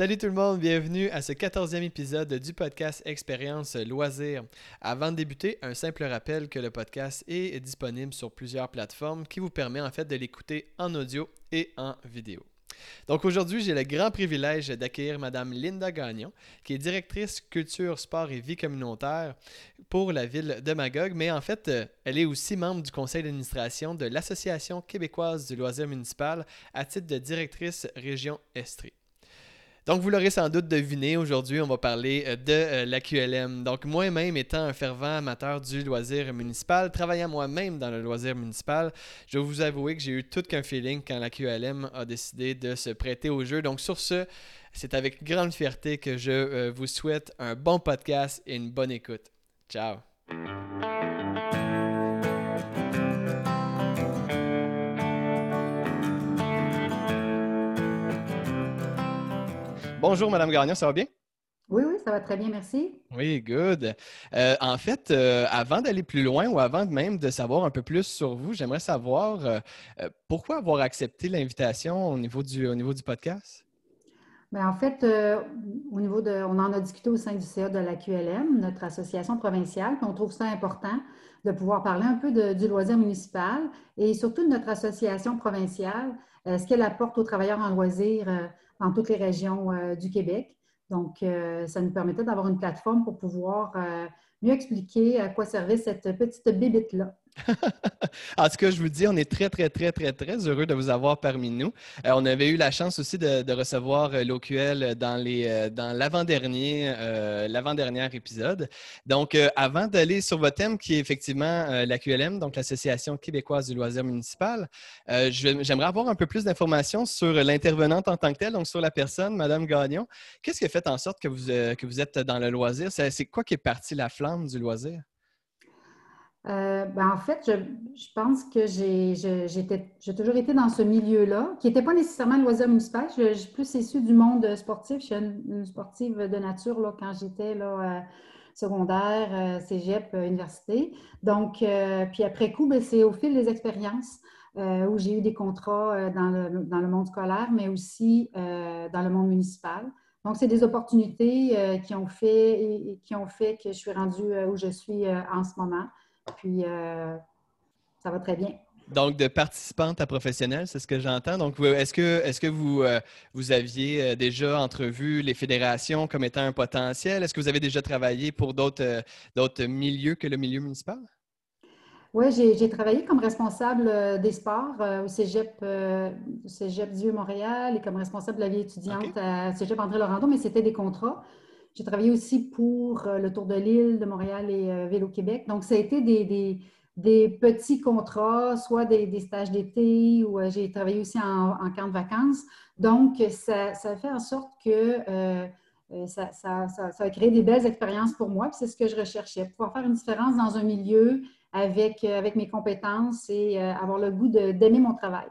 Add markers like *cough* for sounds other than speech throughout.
Salut tout le monde, bienvenue à ce 14e épisode du podcast Expérience Loisirs. Avant de débuter, un simple rappel que le podcast est disponible sur plusieurs plateformes qui vous permet en fait de l'écouter en audio et en vidéo. Donc aujourd'hui, j'ai le grand privilège d'accueillir Madame Linda Gagnon, qui est directrice culture, sport et vie communautaire pour la ville de Magog, mais en fait, euh, elle est aussi membre du conseil d'administration de l'Association québécoise du loisir municipal à titre de directrice région Estrie. Donc, vous l'aurez sans doute deviné, aujourd'hui, on va parler euh, de euh, la QLM. Donc, moi-même étant un fervent amateur du loisir municipal, travaillant moi-même dans le loisir municipal, je vais vous avouer que j'ai eu tout qu'un feeling quand la QLM a décidé de se prêter au jeu. Donc, sur ce, c'est avec grande fierté que je euh, vous souhaite un bon podcast et une bonne écoute. Ciao! Bonjour, Madame Gagnon, ça va bien? Oui, oui, ça va très bien, merci. Oui, good. Euh, en fait, euh, avant d'aller plus loin ou avant même de savoir un peu plus sur vous, j'aimerais savoir euh, pourquoi avoir accepté l'invitation au niveau du, au niveau du podcast? Bien, en fait, au niveau de, on en a discuté au sein du CA de la QLM, notre association provinciale, puis on trouve ça important de pouvoir parler un peu du loisir municipal et surtout de notre association provinciale, ce qu'elle apporte aux travailleurs en loisirs dans toutes les régions euh, du Québec. Donc, euh, ça nous permettait d'avoir une plateforme pour pouvoir euh, mieux expliquer à quoi servait cette petite bébite-là. *laughs* en tout cas, je vous dis, on est très, très, très, très, très heureux de vous avoir parmi nous. Euh, on avait eu la chance aussi de, recevoir euh, l'OQL dans, euh, l'avant-dernier, épisode. Donc, avant d'aller sur votre thème, qui est effectivement la QLM, donc l'Association québécoise du loisir municipal, j'aimerais avoir un peu plus d'informations sur l'intervenante en tant que telle, donc sur la personne, Madame Gagnon. Qu'est-ce qui a fait en sorte que vous, que vous êtes dans le loisir? C'est quoi qui est parti la flamme du loisir? Euh, ben, en fait, je, pense que j'ai toujours été dans ce milieu-là, qui n'était pas nécessairement le loisir municipal. Je, suis plus issue du monde sportif. Je suis une, sportive de nature là, quand j'étais là, secondaire, euh, cégep, euh, université. Donc, puis après coup, ben, c'est au fil des expériences où j'ai eu des contrats dans le, dans, le, monde scolaire, mais aussi dans le monde municipal. Donc, c'est des opportunités qui ont fait que je suis rendue où je suis en ce moment. Puis, euh, ça va très bien. Donc, de participante à professionnelle, c'est ce que j'entends. Donc, est-ce que, est que vous, euh, vous aviez euh, déjà entrevu les fédérations comme étant un potentiel? Est-ce que vous avez déjà travaillé pour d'autres, milieux que le milieu municipal? Oui, j'ai, travaillé comme responsable des sports au Cégep, Cégep Dieu Montréal et comme responsable de la vie étudiante à Cégep André Laurando, mais c'était des contrats. J'ai travaillé aussi pour euh, le Tour de l'île de Montréal et euh, Vélo-Québec. Donc, ça a été des, petits contrats, soit des, stages d'été ou euh, j'ai travaillé aussi en, camp de vacances. Donc, ça, ça, fait en sorte que ça, a créé des belles expériences pour moi. C'est ce que je recherchais, pouvoir faire une différence dans un milieu avec mes compétences et avoir le goût d'aimer mon travail.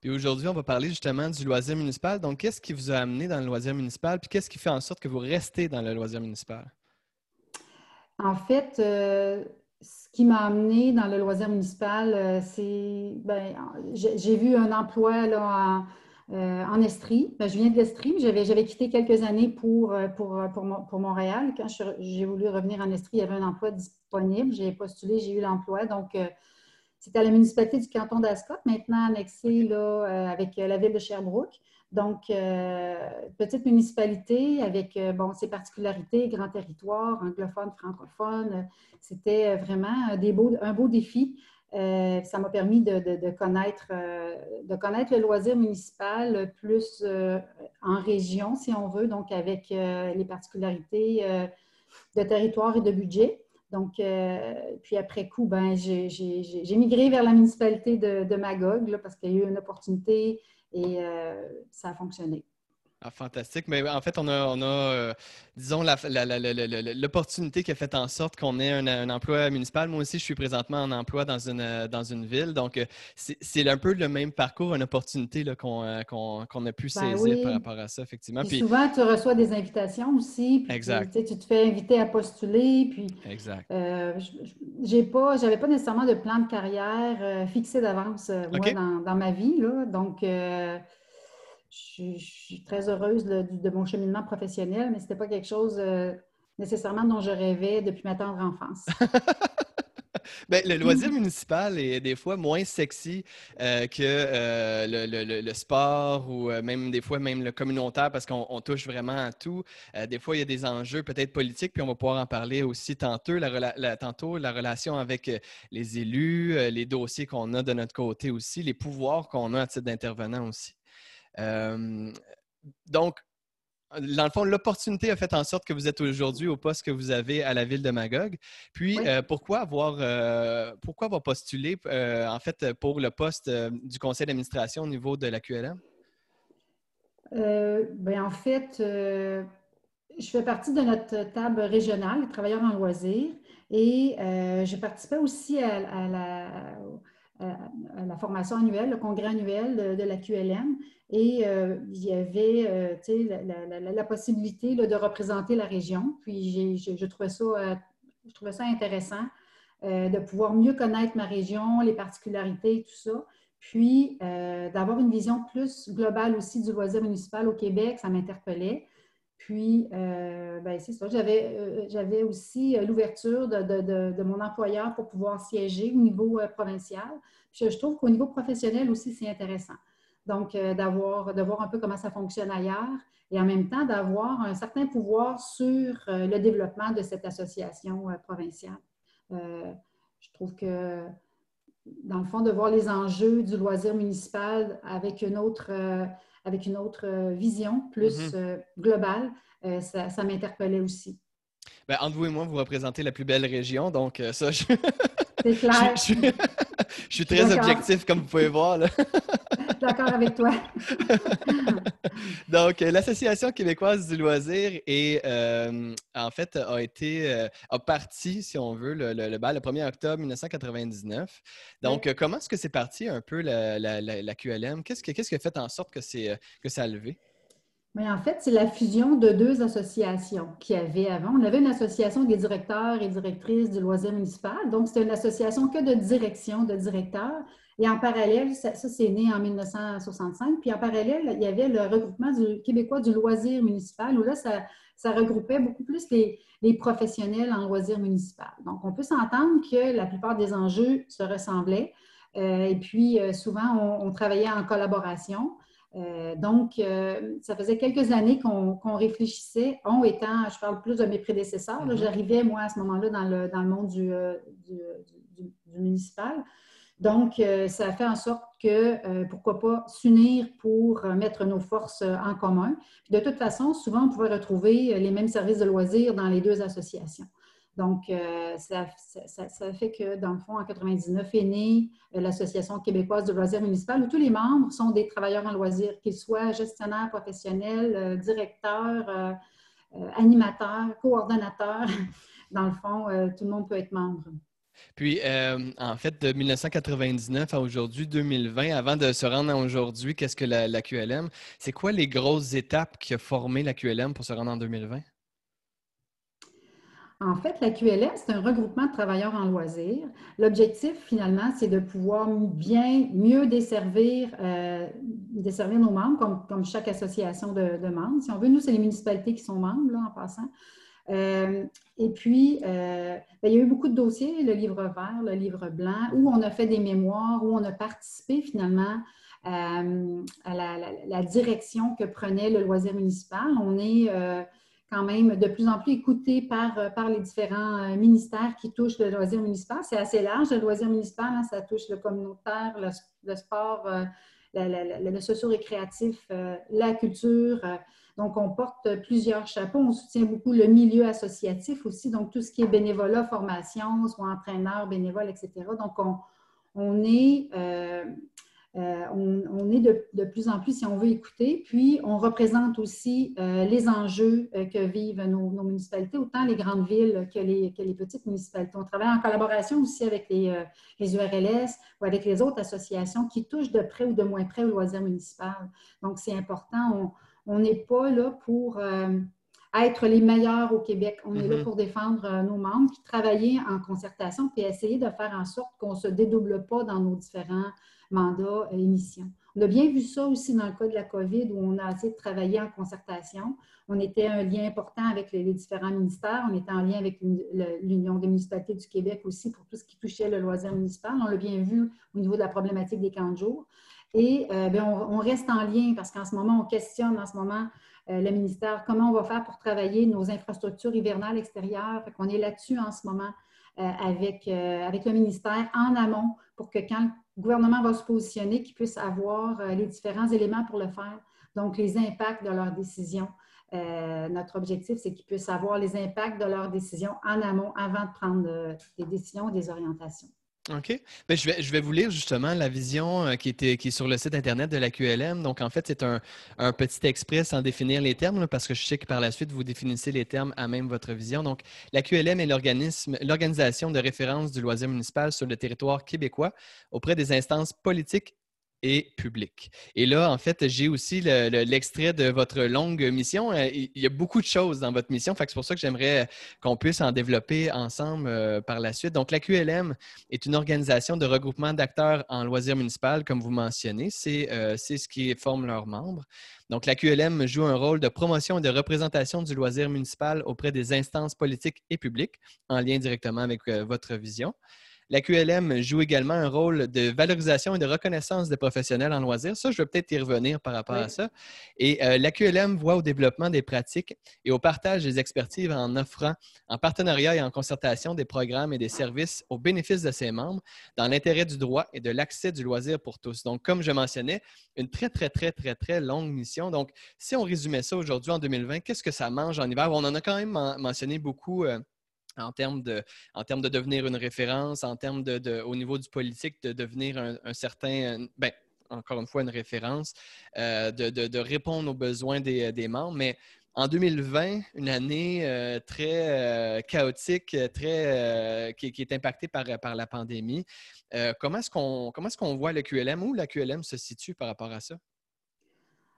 Puis aujourd'hui, on va parler justement du loisir municipal. Donc, qu'est-ce qui vous a amené dans le loisir municipal? Puis qu'est-ce qui fait en sorte que vous restez dans le loisir municipal? En fait, euh, ce qui m'a amené dans le loisir municipal, euh, c'est. Ben, j'ai vu un emploi là, en, euh, Estrie. Ben, je viens de l'Estrie. J'avais quitté quelques années pour, pour, pour, Montréal. Quand j'ai voulu revenir en Estrie, il y avait un emploi disponible. J'ai postulé, j'ai eu l'emploi. Donc, c'était à la municipalité du canton d'Ascot, maintenant annexée là, euh, avec euh, la ville de Sherbrooke. Donc, euh, petite municipalité avec bon, ses particularités, grand territoire, anglophone, francophone. C'était vraiment des beaux, un beau défi. ça m'a permis de, connaître, de connaître le loisir municipal plus en région, si on veut, donc avec les particularités de territoire et de budget. Donc, euh, puis après coup, ben, j'ai migré vers la municipalité de, Magog parce qu'il y a eu une opportunité et euh, ça a fonctionné. Ah, fantastique. Mais en fait, on a, on a euh, disons, l'opportunité qui a fait en sorte qu'on ait un, emploi municipal. Moi aussi, je suis présentement en emploi dans une, euh, dans une ville. Donc, euh, c'est un peu le même parcours, une opportunité qu'on a pu ben saisir par rapport à ça, effectivement. Puis, souvent, tu reçois des invitations aussi. exact. Tu, tu, te fais inviter à postuler. Puis, exact. j'ai pas, j'avais pas nécessairement de plan de carrière fixé d'avance, dans, dans, ma vie. Là. Donc, suis très heureuse de, mon cheminement professionnel, mais ce n'était pas quelque chose nécessairement dont je rêvais depuis ma tendre enfance. *laughs* Ben, le loisir municipal est des fois moins sexy euh, que euh, le, sport ou euh, même des fois même le communautaire parce qu'on touche vraiment à tout. des fois, il y a des enjeux peut-être politiques, puis on va pouvoir en parler aussi tantôt, la, tantôt, la relation avec les élus, les dossiers qu'on a de notre côté aussi, les pouvoirs qu'on a à titre d'intervenant aussi. Donc, dans le fond, l'opportunité a fait en sorte que vous êtes aujourd'hui au poste que vous avez à la ville de Magog. Puis, euh, pourquoi, avoir, euh, pourquoi avoir postulé, euh, en fait, pour le poste du conseil d'administration au niveau de la QLM? Ben, en fait, je fais partie de notre table régionale, les travailleurs en loisirs, et je participais aussi à, la, formation annuelle, le congrès annuel de la QLM. Et euh, il y avait euh, la, possibilité de représenter la région. Puis je, trouvais ça, euh, je trouvais ça intéressant de pouvoir mieux connaître ma région, les particularités, tout ça. Puis d'avoir une vision plus globale aussi du loisir municipal au Québec, ça m'interpellait. Puis, ben, c'est ça, j'avais aussi l'ouverture de, de, mon employeur pour pouvoir siéger au niveau provincial. Puis, je trouve qu'au niveau professionnel aussi, c'est intéressant. Donc, euh, d'avoir, de voir un peu comment ça fonctionne ailleurs et en même temps d'avoir un certain pouvoir sur euh, le développement de cette association euh, provinciale. je trouve que, dans le fond, de voir les enjeux du loisir municipal avec une autre, avec une autre vision plus mm-hmm. globale, ça, m'interpellait aussi. Bien, entre vous et moi, vous représentez la plus belle région, donc ça, je... *laughs* C'est clair. je, suis très objectif, comme vous pouvez voir. D'accord avec toi. *laughs* Donc, l'Association québécoise du loisir est, euh, en fait, a été, euh, a parti, si on veut, le, le, bal le 1er octobre 1999. Donc, comment est-ce que c'est parti un peu la, la, QLM? Qu'est-ce, qui a fait en sorte que, c'est, que ça a levé? Mais en fait, c'est la fusion de deux associations qu'il y avait avant. On avait une association des directeurs et directrices du loisir municipal. Donc, c'était une association que de direction, de directeurs. Et en parallèle, ça, c'est né en 1965. Puis en parallèle, il y avait le regroupement du québécois du loisir municipal, où là, ça, regroupait beaucoup plus les, professionnels en loisir municipal. Donc, on peut s'entendre que la plupart des enjeux se ressemblaient. Euh, et puis, euh, souvent, on travaillait en collaboration. Euh, donc, euh, ça faisait quelques années qu'on réfléchissait, on étant, je parle plus de mes prédécesseurs, mm-hmm. j'arrivais moi à ce moment-là dans le, dans le, monde du, euh, du, municipal. Donc, ça a fait en sorte que, pourquoi pas, s'unir pour mettre nos forces en commun. de toute façon, souvent, on pouvait retrouver les mêmes services de loisirs dans les deux associations. Donc, euh, ça, fait que, dans le fond, en 99 est née euh, l'Association québécoise de loisirs municipal, où tous les membres sont des travailleurs en loisirs, qu'ils soient gestionnaires professionnels, euh, directeurs, animateurs, coordonnateurs. *laughs* Dans le fond, tout le monde peut être membre. Puis, en fait, de 1999 à aujourd'hui, 2020, avant de se rendre à aujourd'hui, qu'est-ce que la, la QLM? C'est quoi les grosses étapes qui ont formé la QLM pour se rendre en 2020? En fait, la QLM, c'est un regroupement de travailleurs en loisirs. L'objectif, finalement, c'est de pouvoir bien, mieux desservir, euh, desservir nos membres, comme, chaque association de, membres. Si on veut, nous, c'est les municipalités qui sont membres, là, en passant. Euh, et puis, euh, ben, il y a eu beaucoup de dossiers, le livre vert, le livre blanc, où on a fait des mémoires, où on a participé finalement à la, la, direction que prenait le loisir municipal. On est quand même de plus en plus écouté par, euh, par les différents euh, ministères qui touchent le loisir municipal. C'est assez large, le loisir municipal, hein, ça touche le communautaire, le, sport, euh, le, socio-récréatif, la culture. Donc, on porte plusieurs chapeaux. On soutient beaucoup le milieu associatif aussi, donc tout ce qui est bénévolat, formation, soit entraîneur, bénévole, etc. Donc, on, on est euh, on, est de, plus en plus, si on veut écouter, puis on représente aussi euh, les enjeux euh, que vivent nos, municipalités, autant les grandes villes que les, petites municipalités. On travaille en collaboration aussi avec les, URLS ou avec les autres associations qui touchent de près ou de moins près au loisir municipal. Donc, c'est important. On n'est pas là pour être les meilleurs au Québec. On est là mm-hmm. pour défendre nos membres, puis travailler en concertation, puis essayer de faire en sorte qu'on ne se dédouble pas dans nos différents mandat, euh, émission. On a bien vu ça aussi dans le cas de la COVID, où on a essayé de travailler en concertation. On était un lien important avec les, différents ministères. On était en lien avec l'Union des municipalités du Québec aussi pour tout ce qui touchait le loisir municipal. On l'a bien vu au niveau de la problématique des camps de jour. Et euh, ben, on, reste en lien parce qu'en ce moment, on questionne en ce moment euh, le ministère comment on va faire pour travailler nos infrastructures hivernales extérieures. On est là-dessus en ce moment avec, avec le ministère en amont pour que quand le gouvernement va se positionner, qu'il puisse avoir les différents éléments pour le faire. Donc, les impacts de leurs décisions. notre objectif, c'est qu'ils puissent avoir les impacts de leurs décisions en amont avant de prendre des décisions, des orientations. OK. Ben, je, vais, je vais vous lire justement la vision euh, qui, était, qui est sur le site Internet de la QLM. Donc, en fait, c'est un, petit exprès sans définir les termes, parce que je sais que par la suite, vous définissez les termes à même votre vision. Donc, la QLM est l'organisation de référence du loisir municipal sur le territoire québécois auprès des instances politiques et public. Et là, en fait, j'ai aussi l'extrait de votre longue mission. Euh, il y a beaucoup de choses dans votre mission, c'est pour ça que j'aimerais qu'on puisse en développer ensemble euh, par la suite. Donc, la QLM est une organisation de regroupement d'acteurs en loisirs municipal, comme vous mentionnez. Euh, c'est ce qui forme leurs membres. Donc, la QLM joue un rôle de promotion et de représentation du loisir municipal auprès des instances politiques et publiques, en lien directement avec votre vision. La QLM joue également un rôle de valorisation et de reconnaissance des professionnels en loisirs. Ça, je vais peut-être y revenir par rapport à ça. Et euh, la QLM voit au développement des pratiques et au partage des expertises en offrant, en partenariat et en concertation, des programmes et des services au bénéfice de ses membres dans l'intérêt du droit et de l'accès du loisir pour tous. Donc, comme je mentionnais, une très, très, très, très, très longue mission. Donc, si on résumait ça aujourd'hui en 2020, qu'est-ce que ça mange en hiver? On en a quand même mentionné beaucoup. Euh, en termes de, en termes de devenir une référence, en termes de, au niveau du politique, de devenir un, certain, ben, encore une fois, une référence, euh, de, répondre aux besoins des, membres. Mais en 2020, une année euh, très euh, chaotique, très, qui, est impactée par, par la pandémie, comment est-ce qu'on est voit le QLM? Où la QLM se situe par rapport à ça?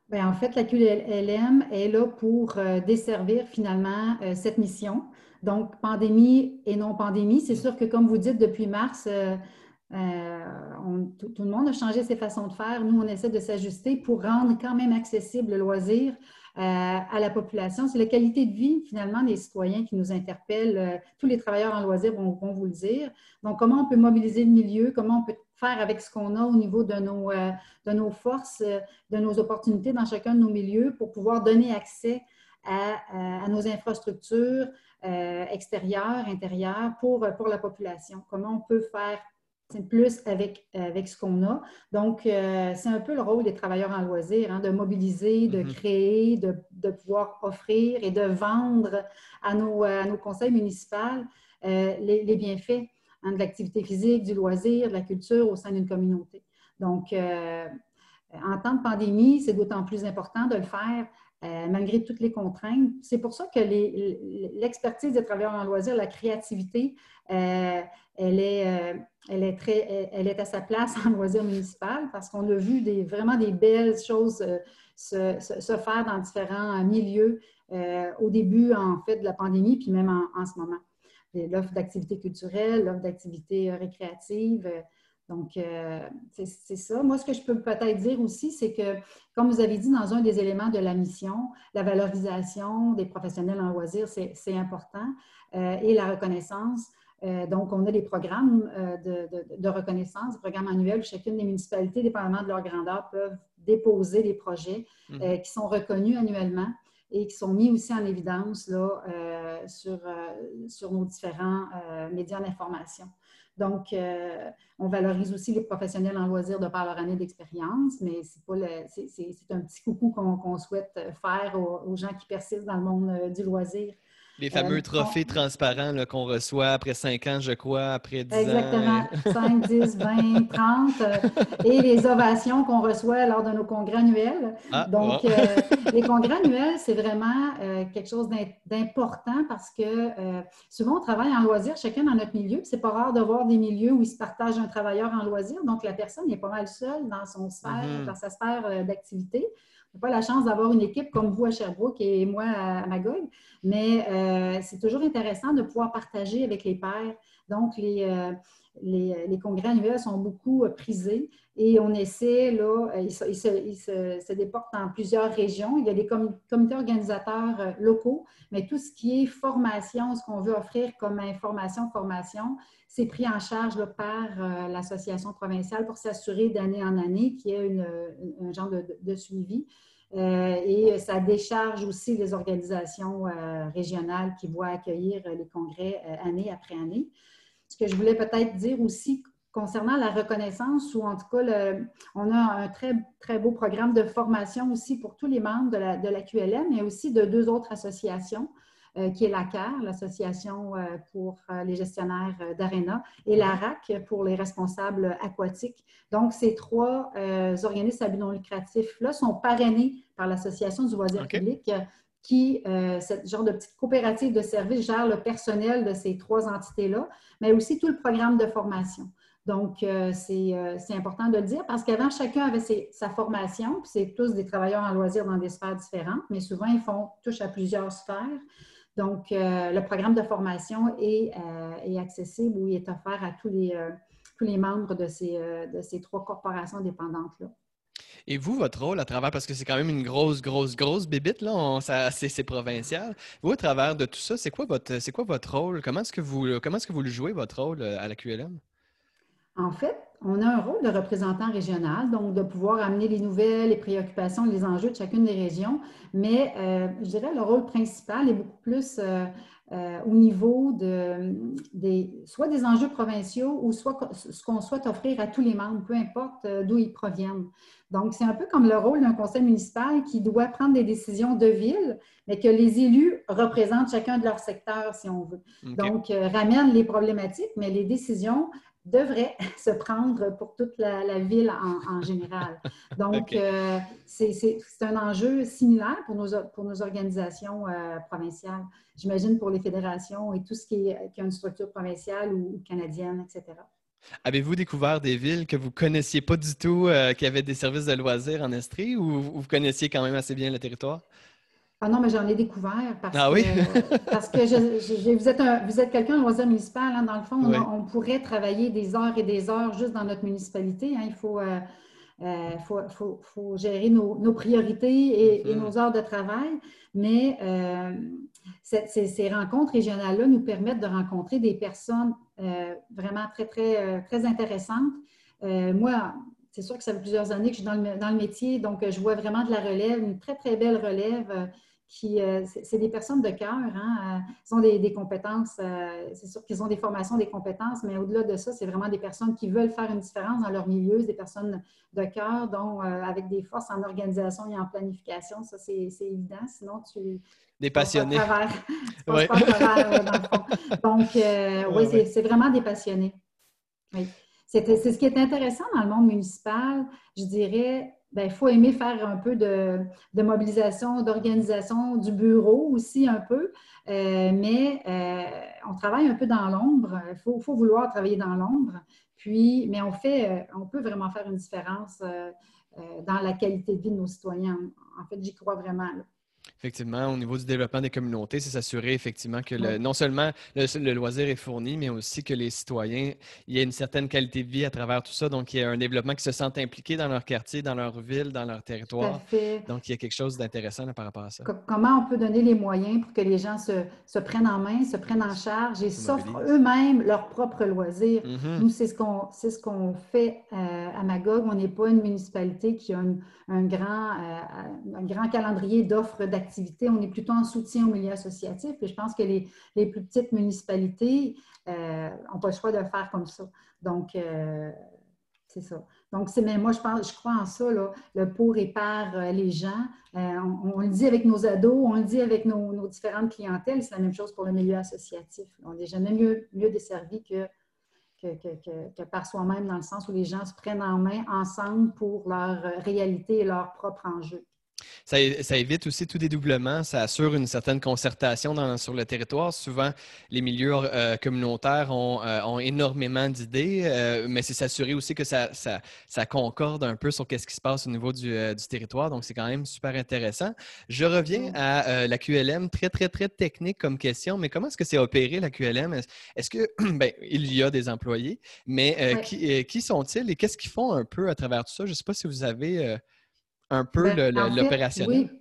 Bien, en fait, la QLM est là pour desservir finalement cette mission. Donc, pandémie et non pandémie, c'est sûr que comme vous dites, depuis mars, euh, euh, tout, le monde a changé ses façons de faire. Nous, on essaie de s'ajuster pour rendre quand même accessible le loisir euh, à la population. C'est la qualité de vie, finalement, des citoyens qui nous interpellent. tous les travailleurs en loisir vont, vous le dire. Donc, comment on peut mobiliser le milieu, comment on peut faire avec ce qu'on a au niveau de nos, de nos forces, de nos opportunités dans chacun de nos milieux pour pouvoir donner accès à nos infrastructures, euh, extérieur, intérieur pour, pour la population. Comment on peut faire plus avec, avec ce qu'on a. Donc, euh, c'est un peu le rôle des travailleurs en loisirs, hein, de mobiliser, de mm-hmm. créer, de, de, pouvoir offrir et de vendre à nos, à nos conseils municipaux euh, les, bienfaits hein, de l'activité physique, du loisir, de la culture au sein d'une communauté. Donc, en temps de pandémie, c'est d'autant plus important de le faire euh, malgré toutes les contraintes. C'est pour ça que l'expertise des travailleurs en loisirs, la créativité, euh, elle, est, euh, elle, est très, elle est à sa place en loisirs municipal parce qu'on a vu vraiment des belles choses se, se, faire dans différents milieux au début, en fait, de la pandémie, puis même en, en ce moment. L'offre d'activités culturelles, l'offre d'activités récréatives, donc, euh, c'est ça. Moi, ce que je peux peut-être dire aussi, c'est que, comme vous avez dit dans un des éléments de la mission, la valorisation des professionnels en loisirs, c'est important, euh, et la reconnaissance. Euh, donc, on a des programmes de, reconnaissance, des programmes annuels où chacune des municipalités, dépendamment de leur grandeur, peuvent déposer des projets mhm. qui sont reconnus annuellement et qui sont mis aussi en évidence là, sur, sur nos différents médias d'information. Donc, euh, on valorise aussi les professionnels en loisirs de par leur année d'expérience, mais c'est un petit coucou qu'on souhaite faire aux, gens qui persistent dans le monde euh, du loisir. Les fameux euh, trophées transparents qu'on reçoit après 5 ans, je crois, après 10 ans. Exactement. 5, 10, 20, 30. et les ovations qu'on reçoit lors de nos congrès annuels. Ah, Donc, euh, les congrès annuels, c'est vraiment euh, quelque chose d'important parce que souvent, on travaille en loisir, chacun dans notre milieu. C'est pas rare de voir des milieux où il se partage un travailleur en loisir. Donc, la personne est pas mal seule dans, son sphère, mm-hmm. dans sa sphère d'activité n'ai pas la chance d'avoir une équipe comme vous à Sherbrooke et moi à, Magog, mais euh, c'est toujours intéressant de pouvoir partager avec les pairs. Donc, les, euh, les, congrès annuels sont beaucoup prisés et on essaie, là, ils se, déportent dans plusieurs régions. Il y a des comités organisateurs locaux, mais tout ce qui est formation, ce qu'on veut offrir comme information, formation, c'est pris en charge par l'association provinciale pour s'assurer d'année en année qu'il y ait un genre de suivi. Euh, et ça décharge aussi les organisations euh, régionales qui voient accueillir les congrès euh, année après année. Ce que je voulais peut-être dire aussi concernant la reconnaissance, ou en tout cas, on a un très, très beau programme de formation aussi pour tous les membres de la, de la QLM, mais aussi de deux autres associations. Euh, qui est la CAR, l'Association euh, pour euh, les gestionnaires d'ARENA, et la RAC pour les responsables aquatiques. Donc, ces trois organismes à but non lucratif-là sont parrainés par l'Association du loisir public qui, ce genre de petite coopérative de services, gère le personnel de ces trois entités-là, mais aussi tout le programme de formation. Donc, c'est important de le dire parce qu'avant, chacun avait sa formation, puis c'est tous des travailleurs en loisirs dans des sphères différentes, mais souvent, ils font, touchent à plusieurs sphères. Donc, euh, le programme de formation est, euh, accessible ou est offert à tous les, euh, tous les membres de ces, de ces trois corporations dépendantes-là. Et vous, votre rôle à travers, parce que c'est quand même une grosse, grosse, grosse bébite, là, c'est provincial. Vous, à travers de tout ça, c'est quoi votre, c'est quoi votre rôle? Comment est-ce que vous, comment est-ce que vous le jouez, votre rôle à la QLM? En fait, on a un rôle de représentant régional, donc de pouvoir amener les nouvelles, les préoccupations, les enjeux de chacune des régions. Mais euh, je dirais le rôle principal est beaucoup plus euh, euh, au niveau de, des, soit des enjeux provinciaux ou soit ce qu'on souhaite offrir à tous les membres, peu importe d'où ils proviennent. Donc, c'est un peu comme le rôle d'un conseil municipal qui doit prendre des décisions de ville, mais que les élus représentent chacun de leur secteur, si on veut. Donc, ramènent les problématiques, mais les décisions devrait *laughs* se prendre pour toute la, ville en, général. Donc, euh, c'est un enjeu similaire pour nos, pour nos organisations euh, provinciales. J'imagine pour les fédérations et tout ce qui, est, qui a une structure provinciale ou, canadienne, etc. Avez-vous découvert des villes que vous ne connaissiez pas du tout, euh, qui avaient des services de loisirs en Estrie, ou vous connaissiez quand même assez bien le territoire? Ah non, mais j'en ai découvert parce ah que, parce que vous êtes, vous êtes quelqu'un de loisir municipal. Hein, dans le fond, on, pourrait travailler des heures et des heures juste dans notre municipalité. Hein. il faut, euh, euh, faut, faut, gérer nos, nos priorités et, mm-hmm. nos heures de travail. Mais euh, ces, ces, rencontres régionales-là nous permettent de rencontrer des personnes vraiment très, très, très intéressantes. moi, c'est sûr que ça fait plusieurs années que je suis dans le, dans le, métier, donc je vois vraiment de la relève, une très, très belle relève qui, euh, c'est des personnes de cœur, hein, euh, ils ont des, compétences, euh, c'est sûr qu'ils ont des formations, des compétences, mais au-delà de ça, c'est vraiment des personnes qui veulent faire une différence dans leur milieu, des personnes de cœur, dont avec des forces en organisation et en planification, ça c'est évident, sinon tu... Des passionnés. *laughs* ouais. Donc, oui, c'est vraiment des passionnés. Oui. C'est ce qui est intéressant dans le monde municipal, je dirais, il ben, faut aimer faire un peu de, mobilisation, d'organisation du bureau aussi un peu, euh, mais euh, on travaille un peu dans l'ombre. Il faut, vouloir travailler dans l'ombre. Puis, mais on fait, euh, on peut vraiment faire une différence dans la qualité de vie de nos citoyens. En fait, j'y crois vraiment. Effectivement, au niveau du développement des communautés, c'est s'assurer effectivement que non seulement le, loisir est fourni, mais aussi que les citoyens, il y a une certaine qualité de vie à travers tout ça. Donc, il y a un développement qui se sentent impliqués dans leur quartier, dans leur ville, dans leur territoire. Donc, il y a quelque chose d'intéressant par rapport à ça. Comment on peut donner les moyens pour que les gens se, prennent en main, se prennent en charge et s'offrent eux-mêmes leur propre loisir? Mm-hmm. Nous, c'est ce qu'on ce qu'on fait euh, à Magog. On n'est pas une municipalité qui a un, grand, euh, un grand calendrier d'offres d'activités on est plutôt en soutien au milieu associatif. Et je pense que les, plus petites municipalités n'ont euh, pas le choix de le faire comme ça. Donc, euh, c'est ça. Donc, c'est, mais moi, je, pense, je crois en ça, le pour et par euh, les gens. On, le dit avec nos ados, on le dit avec nos, différentes clientèles, c'est la même chose pour le milieu associatif. On n'est jamais mieux, mieux desservi que, que, par soi-même, dans le sens où les gens se prennent en main ensemble pour leur réalité et leurs propres enjeux. Ça, évite aussi tout dédoublement, ça assure une certaine concertation sur le territoire. Souvent, les milieux euh, communautaires euh, ont, énormément d'idées, euh, mais c'est s'assurer aussi que ça, concorde un peu sur ce qui se passe au niveau du, territoire. Donc, c'est quand même super intéressant. Je reviens à la QLM, très, très, très technique comme question, mais comment est-ce que c'est opéré la QLM? Est-ce que, *clears throat* ben, il y a des employés, mais qui, qui sont-ils et qu'est-ce qu'ils font un peu à travers tout ça? Je ne sais pas si vous avez un peu ben, l'opérationnel? Oui.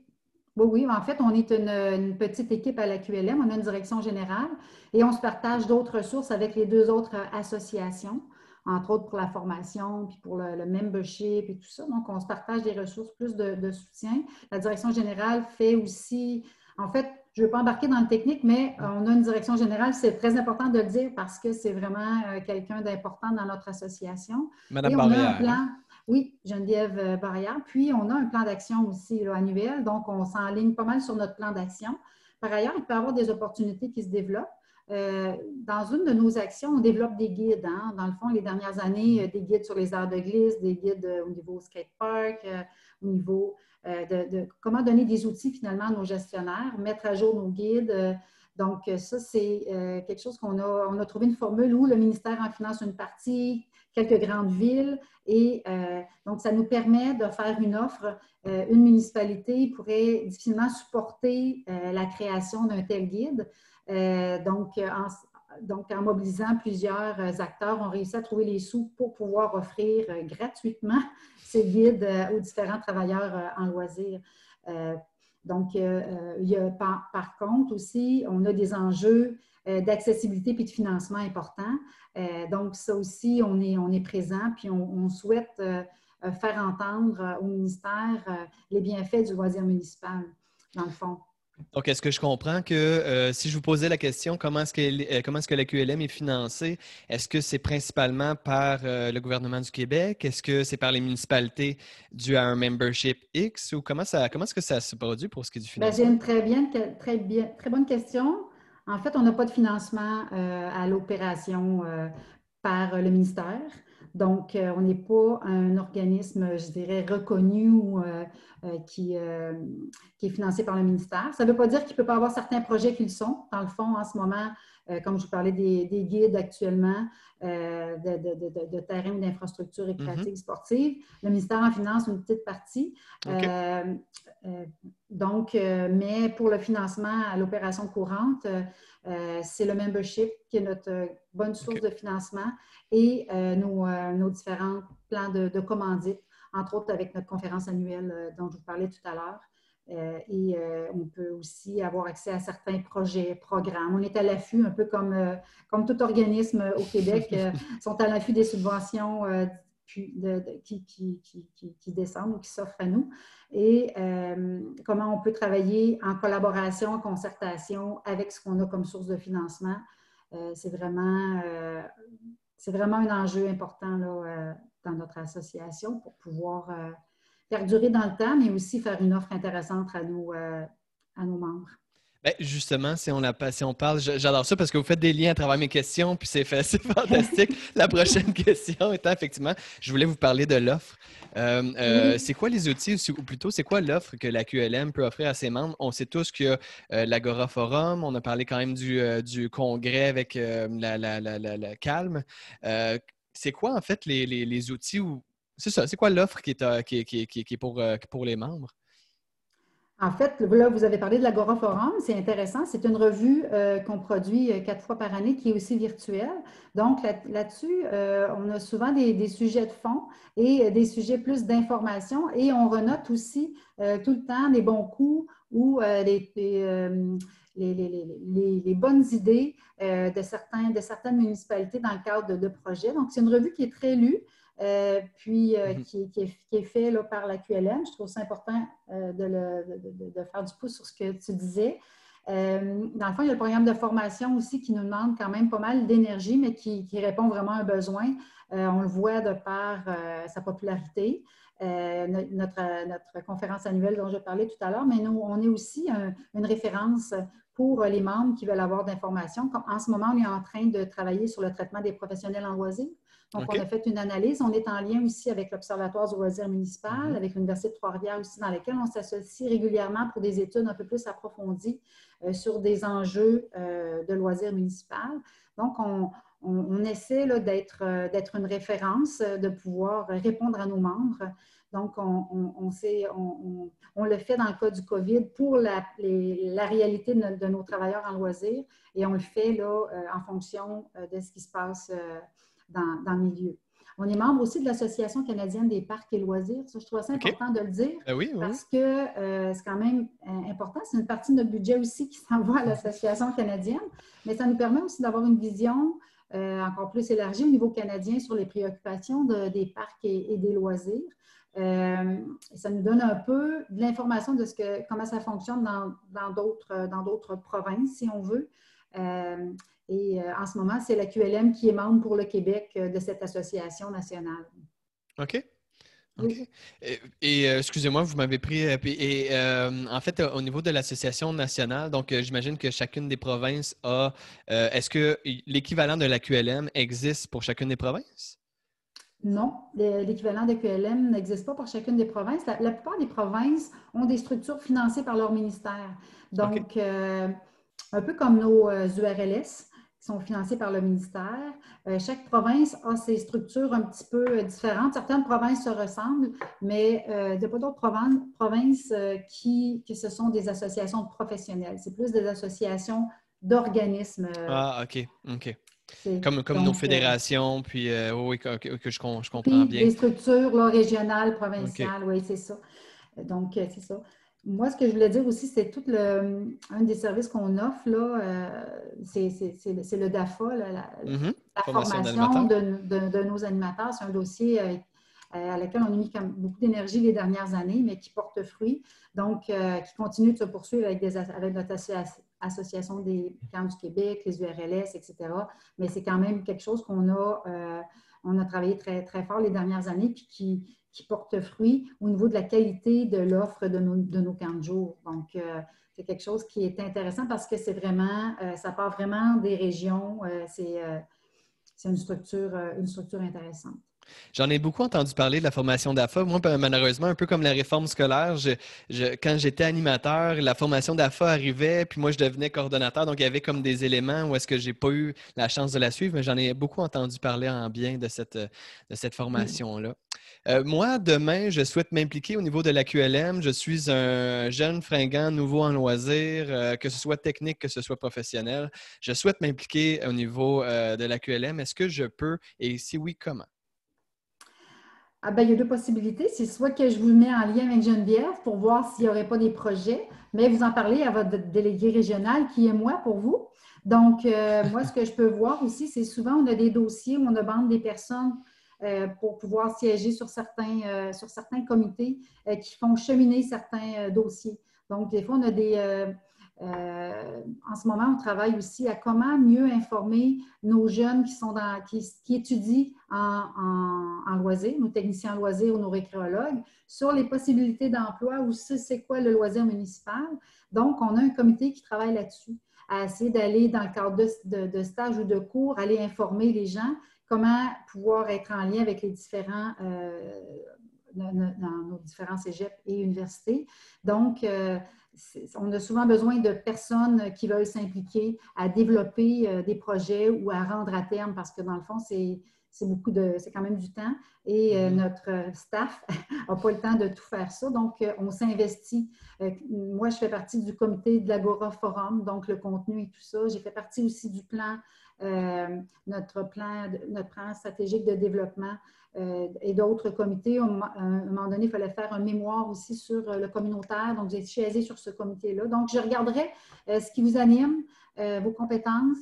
Oui, En fait, on est une, petite équipe à la QLM. On a une direction générale et on se partage d'autres ressources avec les deux autres associations, entre autres pour la formation, puis pour le, membership et tout ça. Donc, on se partage des ressources, plus de, soutien. La direction générale fait aussi, en fait, je ne veux pas embarquer dans le technique, mais on a une direction générale. C'est très important de le dire parce que c'est vraiment euh, quelqu'un d'important dans notre association. Madame Barrière. Hein? Oui, Geneviève euh, Barrière. Puis, on a un plan d'action aussi annuel, donc on s'enligne pas mal sur notre plan d'action. Par ailleurs, il peut y avoir des opportunités qui se développent. Euh, dans une de nos actions, on développe des guides. Hein. Dans le fond, les dernières années, euh, des guides sur les arts de glisse, des guides au niveau skatepark, au niveau de, comment donner des outils finalement à nos gestionnaires, mettre à jour nos guides. donc, ça, c'est quelque chose qu'on a, a trouvé une formule où le ministère en finance une partie, quelques grandes villes. Et euh, donc, ça nous permet de faire une offre. Euh, une municipalité pourrait difficilement supporter euh, la création d'un tel guide. donc, en, donc, en mobilisant plusieurs acteurs, on réussit à trouver les sous pour pouvoir offrir gratuitement *laughs* ces guides aux différents travailleurs en loisirs. donc, il y a, par, par, contre aussi, on a des enjeux d'accessibilité et de financement importants. Euh, donc, ça aussi, on est, on est présent, puis on, souhaite euh, euh, faire entendre au ministère les bienfaits du loisir municipal, dans le fond. Donc, est-ce que je comprends que si je vous posais la question comment est-ce que, comment est-ce que la QLM est financée, est-ce que c'est principalement par le gouvernement du Québec? Est-ce que c'est par les municipalités dû à un membership X? Ou comment, ça, comment est-ce que ça se produit pour ce qui est du financement? J'ai une très, bien, très, bien, très bonne question. En fait, on n'a pas de financement euh, à l'opération euh, par le ministère. Donc, euh, on n'est pas un organisme, je dirais, reconnu qui, est financé par le ministère. Ça ne veut pas dire qu'il ne peut pas avoir certains projets qui le sont. Dans le fond, en ce moment, comme je vous parlais des, guides actuellement, de, de, de, terrain ou d'infrastructures récréatives mm-hmm. sportives, le ministère en finance une petite partie. donc, mais pour le financement à l'opération courante, euh, c'est le membership qui est notre euh, bonne source de financement et euh, nos, différents plans de, de, commandite, entre autres avec notre conférence annuelle dont je vous parlais tout à l'heure. Et on peut aussi avoir accès à certains projets, programmes. On est à l'affût, un peu comme, comme tout organisme au Québec, *laughs* sont à l'affût des subventions qui, qui, descendent ou qui s'offrent à nous et euh, comment on peut travailler en collaboration, en concertation avec ce qu'on a comme source de financement. Euh, c'est vraiment, euh, vraiment un enjeu important là, dans notre association pour pouvoir perdurer dans le temps, mais aussi faire une offre intéressante à nos, à nos membres. Ben, justement, si on, si on parle, j'adore ça parce que vous faites des liens à travers mes questions, puis c'est *laughs* fantastique. La prochaine *laughs* question étant effectivement, je voulais vous parler de l'offre. Euh, euh, c'est quoi les outils, ou plutôt, c'est quoi l'offre que la QLM peut offrir à ses membres? On sait tous qu'il y a euh, l'Agora Forum, on a parlé quand même du, du congrès avec la, la, la, Calme. c'est quoi en fait les, les, les outils ou c'est ça, c'est quoi l'offre qui est, pour, les membres? En fait, là, vous avez parlé de l'Agora Forum, c'est intéressant. C'est une revue euh, qu'on produit euh, quatre fois par année qui est aussi virtuelle. Donc, là-dessus, euh, on a souvent des, sujets de fond et des sujets plus d'information et on renote aussi tout le temps les bons coups ou les, bonnes idées de certaines municipalités dans le cadre de projets. Donc, c'est une revue qui est très lue. Euh, puis euh, mhm. qui, est, fait là, par la QLM. Je trouve ça important euh, de, faire du pouce sur ce que tu disais. dans le fond, il y a le programme de formation aussi qui nous demande quand même pas mal d'énergie, mais qui, répond vraiment à un besoin. on le voit de par sa popularité. notre, notre, conférence annuelle dont je parlais tout à l'heure, mais nous, on est aussi une référence pour les membres qui veulent avoir d'informations. En ce moment, on est en train de travailler sur le traitement des professionnels en loisirs. Donc, on a fait une analyse. On est en lien aussi avec l'Observatoire du loisir municipal, mhm. avec l'Université de Trois-Rivières aussi, dans laquelle on s'associe régulièrement pour des études un peu plus approfondies euh, sur des enjeux euh, de loisirs municipal. Donc, on, essaie euh, d'être une référence, de pouvoir répondre à nos membres. Donc, on, sait, on, le fait dans le cas du COVID pour la, réalité de, nos travailleurs en loisirs et on le fait là, en fonction de ce qui se passe dans, dans le milieu. On est membre aussi de l'Association canadienne des parcs et loisirs. Ça, je trouve ça important de le dire ben oui, parce que euh, c'est quand même euh, important. C'est une partie de notre budget aussi qui s'envoie à l'Association canadienne, mais ça nous permet aussi d'avoir une vision euh, encore plus élargie au niveau canadien sur les préoccupations des parcs et, des loisirs. ça nous donne un peu de l'information de ce que, comment ça fonctionne dans d'autres dans provinces, si on veut. Et euh, en ce moment, c'est la QLM qui est membre pour le Québec euh, de cette association nationale. OK. Et, euh, excusez-moi, vous m'avez pris. Et, en fait, au niveau de l'association nationale, donc j'imagine que chacune des provinces a. Est-ce que l'équivalent de la QLM existe pour chacune des provinces? Non, l'équivalent de QLM n'existe pas pour chacune des provinces. La, plupart des provinces ont des structures financées par leur ministère. Donc, un peu comme nos URLS qui sont financés par le ministère. Euh, chaque province a ses structures un petit peu euh, différentes. Certaines provinces se ressemblent, mais euh, il n'y a pas d'autres provinces, qui, que ce sont des associations professionnelles. C'est plus des associations d'organismes. ah, OK. OK. Comme, comme nos fédérations, puis oui, que, je, je, comprends bien. Des structures régionales, provinciales, oui, c'est ça. Donc, c'est ça. Moi, ce que je voulais dire aussi, c'est tout le, un des services qu'on offre, là, euh, c'est, le DAFA, la, mm-hmm. formation, de, nos animateurs. C'est un dossier euh, à laquelle on a mis beaucoup d'énergie les dernières années, mais qui porte fruit. Donc, euh, qui continue de se poursuivre avec, des, avec notre association des camps du Québec, les URLS, etc. Mais c'est quand même quelque chose qu'on a, on a travaillé très, fort les dernières années, puis qui, qui porte fruit au niveau de la qualité de l'offre de nos, de nos camps de. Donc, euh, c'est quelque chose qui est intéressant parce que c'est vraiment, euh, ça part vraiment des régions. Euh, c'est une structure intéressante. J'en ai beaucoup entendu parler de la formation d'AFA. Moi, ben, malheureusement, un peu comme la réforme scolaire, quand j'étais animateur, la formation d'AFA arrivait, puis moi, je devenais coordonnateur. Donc, il y avait comme des éléments où est-ce que j'ai pas eu la chance de la suivre, mais j'en ai beaucoup entendu parler en bien de cette, de cette formation-là. Euh, moi, demain, je souhaite m'impliquer au niveau de la QLM. Je suis un jeune fringant nouveau en loisir, euh, que ce soit technique, que ce soit professionnel. Je souhaite m'impliquer au niveau euh, de la QLM. Est-ce que je peux? Et si oui, comment? Ah ben, il y a deux possibilités. C'est soit que je vous mets en lien avec Geneviève pour voir s'il n'y aurait pas des projets, mais vous en parlez à votre délégué régional qui est moi pour vous. Donc, *laughs* moi, ce que je peux voir aussi, c'est souvent on a des dossiers où on demande des personnes euh, pour pouvoir siéger sur certains, euh, sur certains comités euh, qui font cheminer certains dossiers. Donc, des fois, on a des... en ce moment, on travaille aussi à comment mieux informer nos jeunes qui, sont dans, qui, étudient en, en, loisirs, nos techniciens en loisirs ou nos récréologues, sur les possibilités d'emploi ou c'est quoi le loisir municipal. Donc, on a un comité qui travaille là-dessus, à essayer d'aller dans le cadre de, de, de stage ou de cours, aller informer les gens comment pouvoir être en lien avec les différents, euh, dans nos différents cégeps et universités. Donc, euh, on a souvent besoin de personnes qui veulent s'impliquer à développer euh, des projets ou à rendre à terme parce que dans le fond, c'est beaucoup de, c'est quand même du temps et mm-hmm. notre staff *laughs* n'a pas le temps de tout faire ça. Donc, on s'investit. moi, je fais partie du comité de l'Agora Forum, donc le contenu et tout ça. J'ai fait partie aussi du plan euh, notre, plan, notre plan stratégique de développement euh, et d'autres comités. À un moment donné, il fallait faire un mémoire aussi sur euh, le communautaire. Donc, j'ai chaisé sur ce comité-là. Donc, je regarderai ce qui vous anime, vos compétences,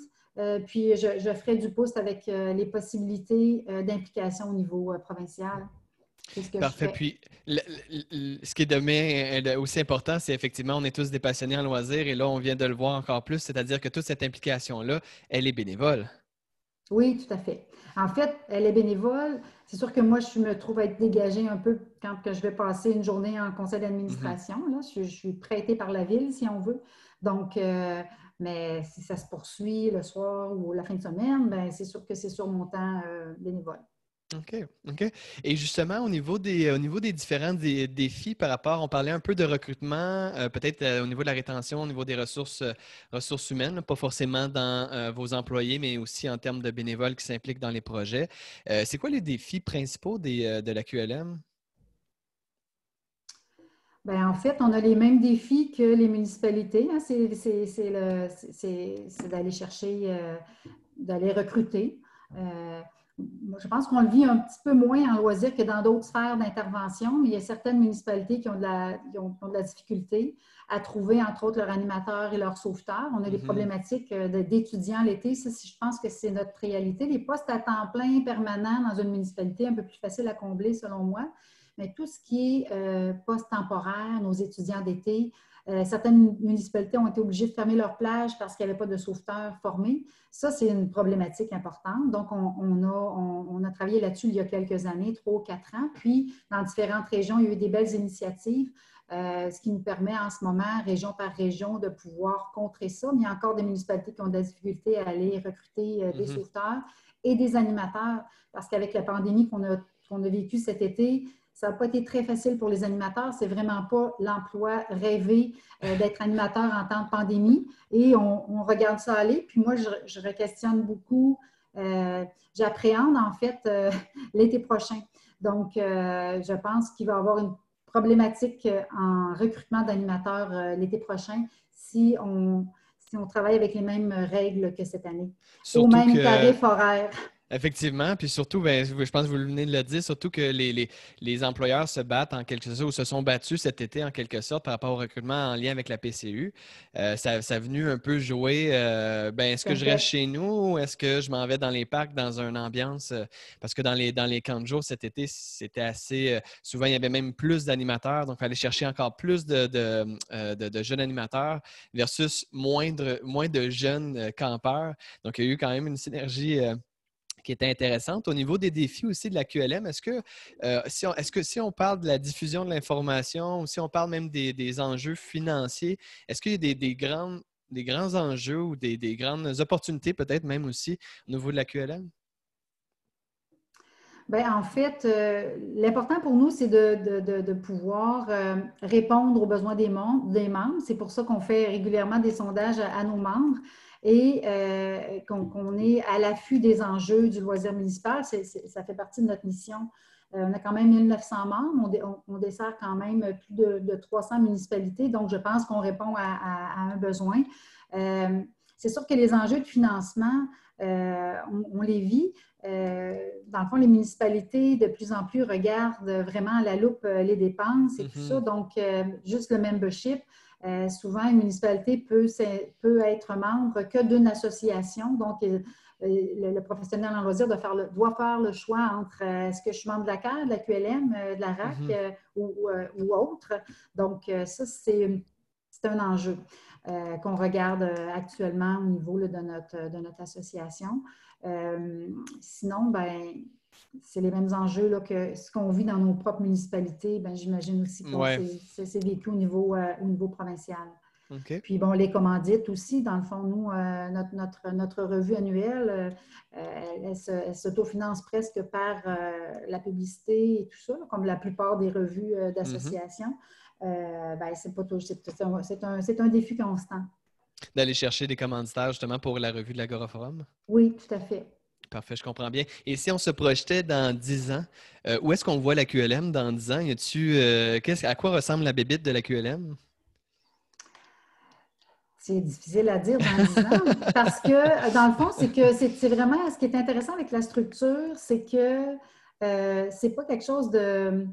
puis je, je, ferai du pouce avec les possibilités d'implication au niveau provincial. Parfait. Puis, ce qui est demain euh, aussi important, c'est effectivement, on est tous des passionnés en loisirs et là, on vient de le voir encore plus, c'est-à-dire que toute cette implication-là, elle est bénévole. Oui, tout à fait. En fait, elle est bénévole. C'est sûr que moi, je me trouve être dégagée un peu quand je vais passer une journée en conseil d'administration. Mm-hmm. je, suis prêtée par la ville, si on veut. Donc, euh, Mais si ça se poursuit le soir ou la fin de semaine, ben, c'est sûr que c'est sur mon temps bénévole. OK, OK. Et justement, au niveau des, au niveau des différents défis par rapport, on parlait un peu de recrutement, euh, peut-être euh, au niveau de la rétention, au niveau des ressources, euh, ressources humaines, pas forcément dans vos employés, mais aussi en termes de bénévoles qui s'impliquent dans les projets. c'est quoi les défis principaux de la QLM? Bien, en fait, on a les mêmes défis que les municipalités. Hein. C'est d'aller chercher, d'aller recruter je pense qu'on le vit un petit peu moins en loisir que dans d'autres sphères d'intervention. Il y a certaines municipalités qui ont de la, de la difficulté à trouver, entre autres, leurs animateurs et leurs sauveteurs. On a des mhm. problématiques euh, d'étudiants l'été. Ça, je pense que c'est notre réalité. Les postes à temps plein permanents dans une municipalité, un peu plus facile à combler, selon moi. Mais tout ce qui est euh, poste temporaire, nos étudiants d'été, euh, certaines municipalités ont été obligées de fermer leurs plages parce qu'il n'y avait pas de sauveteurs formés. Ça, c'est une problématique importante. Donc, on, a, travaillé là-dessus il y a quelques années, trois ou quatre ans. Puis, dans différentes régions, il y a eu des belles initiatives, euh, ce qui nous permet en ce moment, région par région, de pouvoir contrer ça. Mais il y a encore des municipalités qui ont des difficultés à aller recruter euh, des mm-hmm. sauveteurs et des animateurs parce qu'avec la pandémie qu'on a, qu'on a vécue cet été, ça n'a pas été très facile pour les animateurs. C'est vraiment pas l'emploi rêvé euh, d'être animateur en temps de pandémie. Et on, regarde ça aller. Puis moi, je, je questionne beaucoup. Euh, j'appréhende en fait euh, *laughs* l'été prochain. Donc, je pense qu'il va y avoir une problématique en recrutement d'animateurs l'été prochain si on, si on travaille avec les mêmes règles que cette année, au même tarif horaire. Effectivement, puis surtout, ben, je pense que vous venez de le dire, surtout que les, les, employeurs se battent en quelque sorte, ou se sont battus cet été en quelque sorte par rapport au recrutement en lien avec la PCU. Euh, ça, ça, a venu un peu jouer, euh, ben, est-ce que je reste chez nous ou est-ce que je m'en vais dans les parcs dans une ambiance, euh, parce que dans les, dans les camps de jour cet été, c'était assez, souvent il y avait même plus d'animateurs, donc il fallait chercher encore plus de, de, de, jeunes animateurs versus moindre, moins de jeunes campeurs. Donc il y a eu quand même une synergie qui était intéressante. Au niveau des défis aussi de la QLM, est-ce que, euh, si, on, est-ce que si on parle de la diffusion de l'information ou si on parle même des, enjeux financiers, est-ce qu'il y a des, des, grands, des grands enjeux ou des, grandes opportunités peut-être même aussi au niveau de la QLM? Bien, en fait, euh, l'important pour nous, c'est de, pouvoir euh, répondre aux besoins. Des membres. C'est pour ça qu'on fait régulièrement des sondages à nos membres et euh, qu'on est à l'affût des enjeux du loisir municipal. ça fait partie de notre mission. Euh, on a quand même 1900 membres, on, dessert quand même plus de, 300 municipalités, donc je pense qu'on répond à, un besoin. Euh, c'est sûr que les enjeux de financement, on, les vit. dans le fond, les municipalités, de plus en plus, regardent vraiment à la loupe les dépenses et tout mm-hmm. ça. Donc, juste le membership, euh, souvent, une municipalité peut, peut être membre que d'une association. Donc, euh, le, professionnel en loisir doit faire le, doit faire le choix entre euh, est-ce que je suis membre de la CAR, de la QLM, de la RAC mhm. ou, autre. Donc, ça, c'est un enjeu qu'on regarde actuellement au niveau de, notre, de notre association. sinon, ben, c'est les mêmes enjeux là, que ce qu'on vit dans nos propres municipalités. Ben, J'imagine aussi que c'est vécu au niveau, euh, au niveau provincial. Puis bon, les commandites aussi, dans le fond, nous, euh, notre, notre, notre, revue annuelle, euh, elle, s'autofinance presque par la publicité et tout ça, comme la plupart des revues d'associations. Mm-hmm. ben, c'est un, un, un, défi constant. D'aller chercher des commanditaires justement pour la revue de l'Agoraforum? Oui, tout à fait. Parfait, je comprends bien. Et si on se projetait dans 10 ans, euh, où est-ce qu'on voit la QLM dans 10 ans? Y a-tu, euh, à quoi ressemble la bébite de la QLM? C'est difficile à dire dans 10 ans *laughs* parce que, dans le fond, c'est que c'est vraiment ce qui est intéressant avec la structure, c'est que euh, c'est pas quelque chose de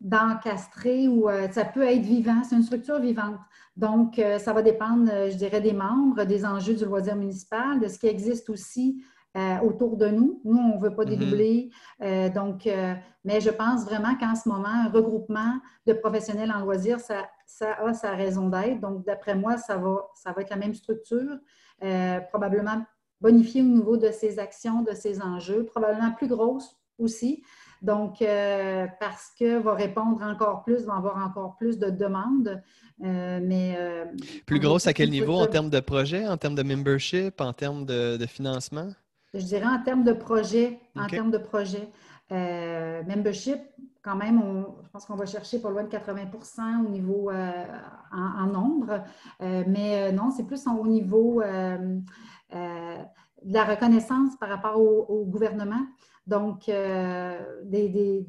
d'encastré ou ça peut être vivant, c'est une structure vivante. Donc, ça va dépendre, je dirais, des membres, des enjeux du loisir municipal, de ce qui existe aussi euh, autour de nous. Nous, on ne veut pas mhm. dédoubler. Euh, donc, euh, mais je pense vraiment qu'en ce moment, un regroupement de professionnels en loisirs, ça, ça a sa raison d'être. Donc, d'après moi, ça va, ça va être la même structure, probablement bonifiée au niveau de ses actions, de ses enjeux, probablement plus grosse aussi. Donc, parce que va répondre encore plus, va avoir encore plus de demandes. mais, plus grosse à quel niveau en termes de projet, en termes de membership, en termes de, financement? Je dirais en termes de projet. En termes de projet. membership, quand même, je pense qu'on va chercher pas loin de 80% au niveau euh, en, nombre. Euh, mais euh, non, c'est plus au niveau de la reconnaissance par rapport au, gouvernement. Donc, des,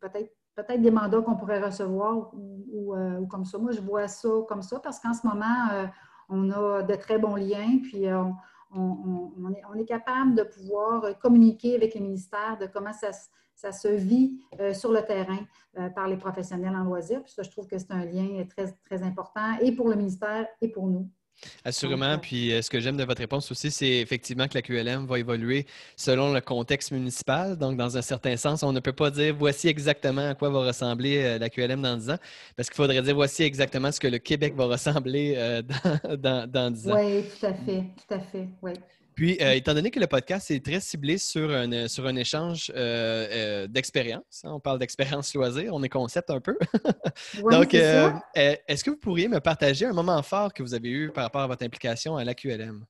peut-être peut-être des mandats qu'on pourrait recevoir ou, comme ça. Moi, je vois ça comme ça parce qu'en ce moment, on a de très bons liens, puis on, on, est, capable de pouvoir communiquer avec les ministères de comment ça se vit euh, sur le terrain euh, par les professionnels en loisirs. Puis ça, je trouve que c'est un lien très important et pour le ministère et pour nous. Assurément. Euh, Puis ce que j'aime de votre réponse aussi, c'est effectivement que la QLM va évoluer selon le contexte municipal. Donc, dans un certain sens, on ne peut pas dire voici exactement à quoi va ressembler la QLM dans 10 ans, parce qu'il faudrait dire voici exactement ce que le Québec va ressembler *laughs* dans, dans, dans 10 ans. Oui, tout à fait. Tout à fait. Oui. Puis, euh, étant donné que le podcast est très ciblé sur un, euh, sur un échange euh, d'expérience, hein, on parle d'expérience loisir, on est concept un peu. *laughs* Donc, est-ce que vous pourriez me partager un moment fort que vous avez eu par rapport à votre implication à l'AQLM?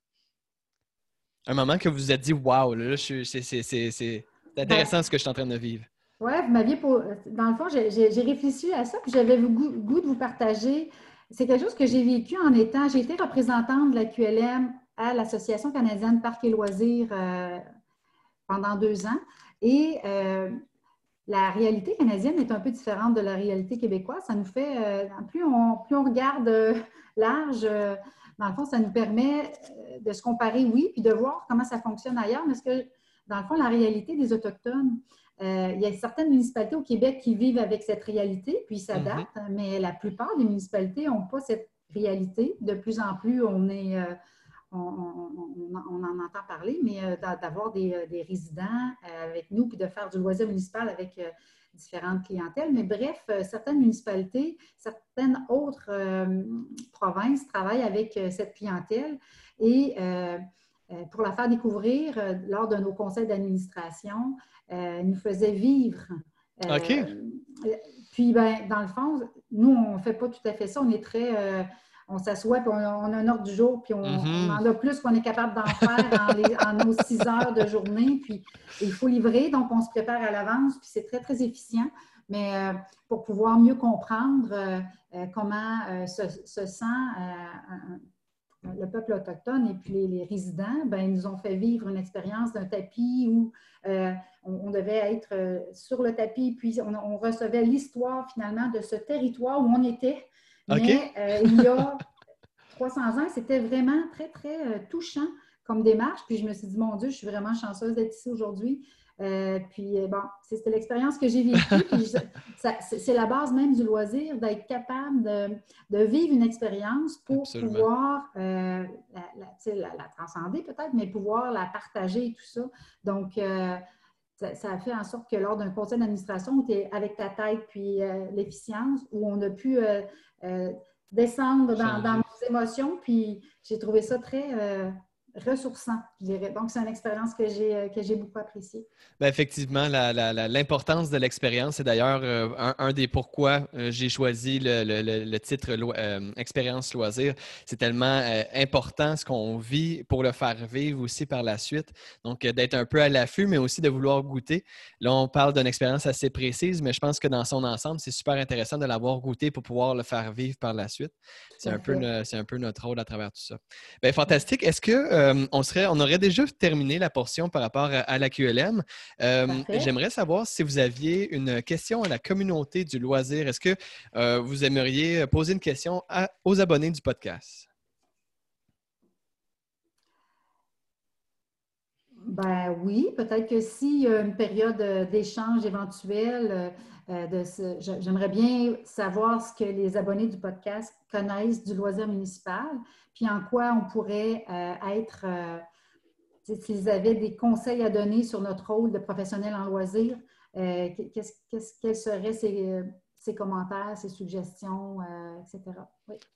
Un moment que vous vous êtes dit, waouh, là, c'est intéressant ce que je suis en train de vivre. Oui, vous m'aviez pour... Dans le fond, j'ai réfléchi à ça, puis j'avais le goût, goût de vous partager. C'est quelque chose que j'ai vécu en étant, j'ai été représentante de la QLM à l'Association canadienne Parcs et Loisirs euh, pendant deux ans. Et euh, la réalité canadienne est un peu différente de la réalité québécoise. Ça nous fait, euh, plus, on, plus on regarde large, dans le fond, ça nous permet de se comparer, oui, puis de voir comment ça fonctionne ailleurs. Mais ce que, dans le fond, la réalité des Autochtones, il y a certaines municipalités au Québec qui vivent avec cette réalité, puis s'adaptent, mm-hmm. mais la plupart des municipalités n'ont pas cette réalité. De plus en plus, on est on, en entend parler, mais euh, d'avoir euh, des, résidents euh, avec nous, puis de faire du loisir municipal avec différentes clientèles. Mais bref, certaines municipalités, certaines autres provinces travaillent avec cette clientèle et pour la faire découvrir lors de nos conseils d'administration, nous faisaient vivre. OK. Puis, ben, dans le fond, nous, on ne fait pas tout à fait ça. On est très on s'assoit, puis on, a un ordre du jour, puis on, mm-hmm. en a plus qu'on est capable d'en faire en, nos six heures de journée. Puis il faut livrer, donc on se prépare à l'avance, puis c'est très, très efficient. Mais euh, pour pouvoir mieux comprendre euh, euh, comment se, sent le peuple autochtone et puis les, résidents, ben, ils nous ont fait vivre une expérience d'un tapis où on, devait être sur le tapis, puis on recevait l'histoire finalement de ce territoire où on était mais euh, il y a *laughs* 300 ans, c'était vraiment très, très euh, touchant comme démarche. Puis je me suis dit, mon Dieu, je suis vraiment chanceuse d'être ici aujourd'hui. Euh, puis bon, c'était l'expérience que j'ai vécue. *laughs* c'est la base même du loisir, d'être capable de, vivre une expérience pour pouvoir la, transcender peut-être, mais pouvoir la partager et tout ça. Donc, ça, a fait en sorte que lors d'un conseil d'administration tu es avec ta tête puis l'efficience, où on a pu euh, descendre dans, dans, mes émotions. Puis j'ai trouvé ça très euh, ressourçant, je dirais. Donc, c'est une expérience que j'ai, euh, que j'ai beaucoup appréciée. Bien, effectivement, l'importance de l'expérience, c'est d'ailleurs euh, un, des pourquoi euh, j'ai choisi le, titre Expérience loisir. C'est tellement important ce qu'on vit pour le faire vivre aussi par la suite. Donc, d'être un peu à l'affût, mais aussi de vouloir goûter. Là, on parle d'une expérience assez précise, mais je pense que dans son ensemble, c'est super intéressant de l'avoir goûté pour pouvoir le faire vivre par la suite. C'est un, peu, c'est un peu notre rôle à travers tout ça. Bien, fantastique. Est-ce que euh, on, serait, on aurait déjà terminé la portion par rapport à, la QLM. Euh, j'aimerais savoir si vous aviez une question à la communauté du loisir. Est-ce que euh, vous aimeriez poser une question aux abonnés du podcast? Ben oui, peut-être que s'il y a une période d'échange éventuelle, j'aimerais bien savoir ce que les abonnés du podcast connaissent du loisir municipal puis en quoi on pourrait euh, être, euh, s'ils avaient des conseils à donner sur notre rôle de professionnel en loisirs, euh, quels seraient ces, commentaires, ces suggestions, etc.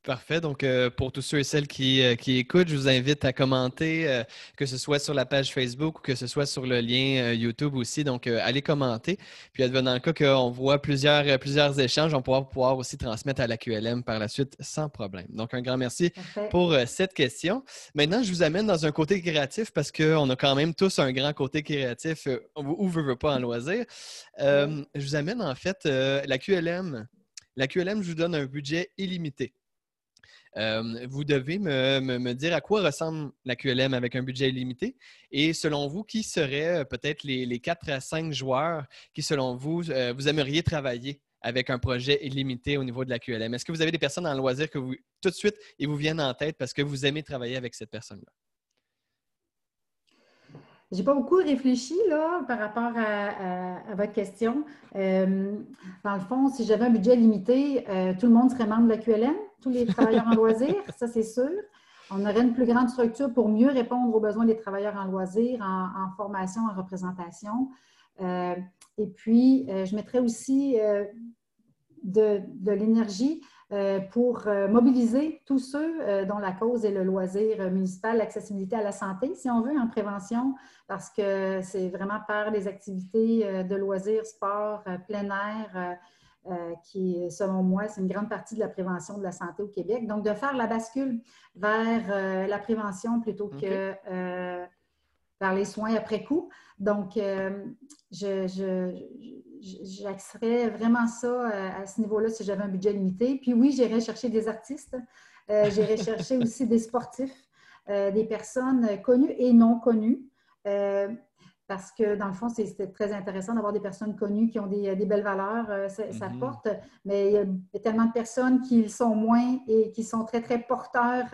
Parfait. Donc, euh, pour tous ceux et celles qui, euh, qui, écoutent, je vous invite à commenter, euh, que ce soit sur la page Facebook ou que ce soit sur le lien YouTube aussi. Donc, allez commenter. Puis, advenant le cas qu'on voit plusieurs, plusieurs échanges, on pourra pouvoir aussi transmettre à la QLM par la suite sans problème. Donc, un grand merci pour cette question. Maintenant, je vous amène dans un côté créatif parce qu'on a quand même tous un grand côté créatif, ou veut, veut pas en loisir. Je vous amène en fait la QLM. La QLM, je vous donne un budget illimité. Vous devez me, dire à quoi ressemble la QLM avec un budget illimité et selon vous, qui seraient euh, peut-être les, quatre 4 à 5 joueurs qui, selon vous, euh, vous aimeriez travailler avec un projet illimité au niveau de la QLM? Est-ce que vous avez des personnes en loisir que vous, tout de suite, ils vous viennent en tête parce que vous aimez travailler avec cette personne-là? J'ai pas beaucoup réfléchi là, par rapport à, votre question. Euh, dans le fond, si j'avais un budget limité, euh, tout le monde serait membre de la QLM, tous les travailleurs en loisirs, ça c'est sûr. On aurait une plus grande structure pour mieux répondre aux besoins des travailleurs en loisirs, en, formation, en représentation. Euh, et puis, je mettrais aussi de, l'énergie pour euh, mobiliser tous ceux euh, dont la cause est le loisir municipal, l'accessibilité à la santé, si on veut, en prévention, parce que c'est vraiment par les activités de loisirs, sport, plein air, qui, selon moi, c'est une grande partie de la prévention de la santé au Québec. Donc, de faire la bascule vers la prévention plutôt que vers les soins après coup. Donc, je, j'axerais vraiment ça euh, à, ce niveau-là si j'avais un budget limité. Puis oui, j'irais chercher des artistes, euh, j'irais *laughs* chercher aussi des sportifs, euh, des personnes connues et non connues. parce que dans le fond, c'est très intéressant d'avoir des personnes connues qui ont des, belles valeurs, ça, mm-hmm. porte, mais il y, a, tellement de personnes qui le sont moins et qui sont très, très porteurs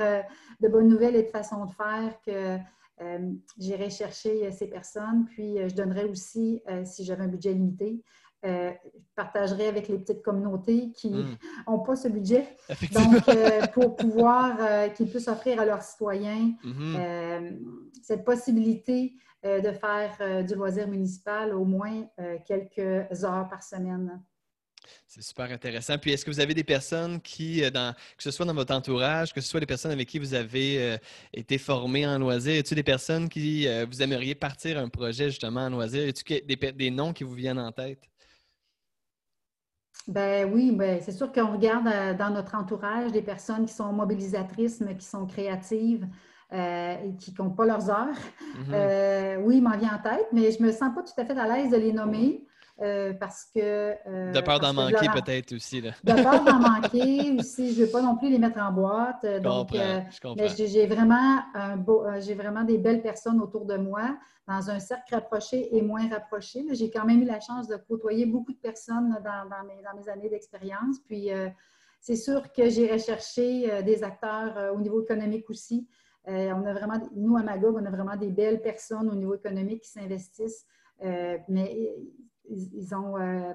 de bonnes nouvelles et de façons de faire que euh, j'irai chercher euh, ces personnes, puis euh, je donnerai aussi, si j'avais un budget limité, je partagerai avec les petites communautés qui n'ont hmm. *laughs* pas ce budget. Donc, pour pouvoir qu'ils puissent offrir à leurs citoyens mm-hmm. cette possibilité de faire du loisir municipal au moins quelques heures par semaine. C'est super intéressant. Puis, est-ce que vous avez des personnes qui, euh, dans, que ce soit dans votre entourage, que ce soit des personnes avec qui vous avez euh, été formés en loisir, a des personnes qui euh, vous aimeriez partir un projet justement en loisir? A des, des noms qui vous viennent en tête? Ben oui, ben, c'est sûr qu'on regarde dans notre entourage des personnes qui sont mobilisatrices, mais qui sont créatives. et qui ne comptent pas leurs heures. Mm-hmm. oui, il m'en vient en tête, mais je ne me sens pas tout à fait à l'aise de les nommer. Euh, parce que... Euh, de peur d'en manquer peut-être aussi. Là. De peur d'en *laughs* manquer aussi. Je ne veux pas non plus les mettre en boîte. Euh, donc, j'ai vraiment, un beau, j'ai vraiment des belles personnes autour de moi, dans un cercle rapproché et moins rapproché. J'ai quand même eu la chance de côtoyer beaucoup de personnes dans, dans, mes, dans mes, années d'expérience. Puis, c'est sûr que j'ai recherché des acteurs au niveau économique aussi. on a vraiment, nous, à Magog, on a vraiment des belles personnes au niveau économique qui s'investissent. mais euh,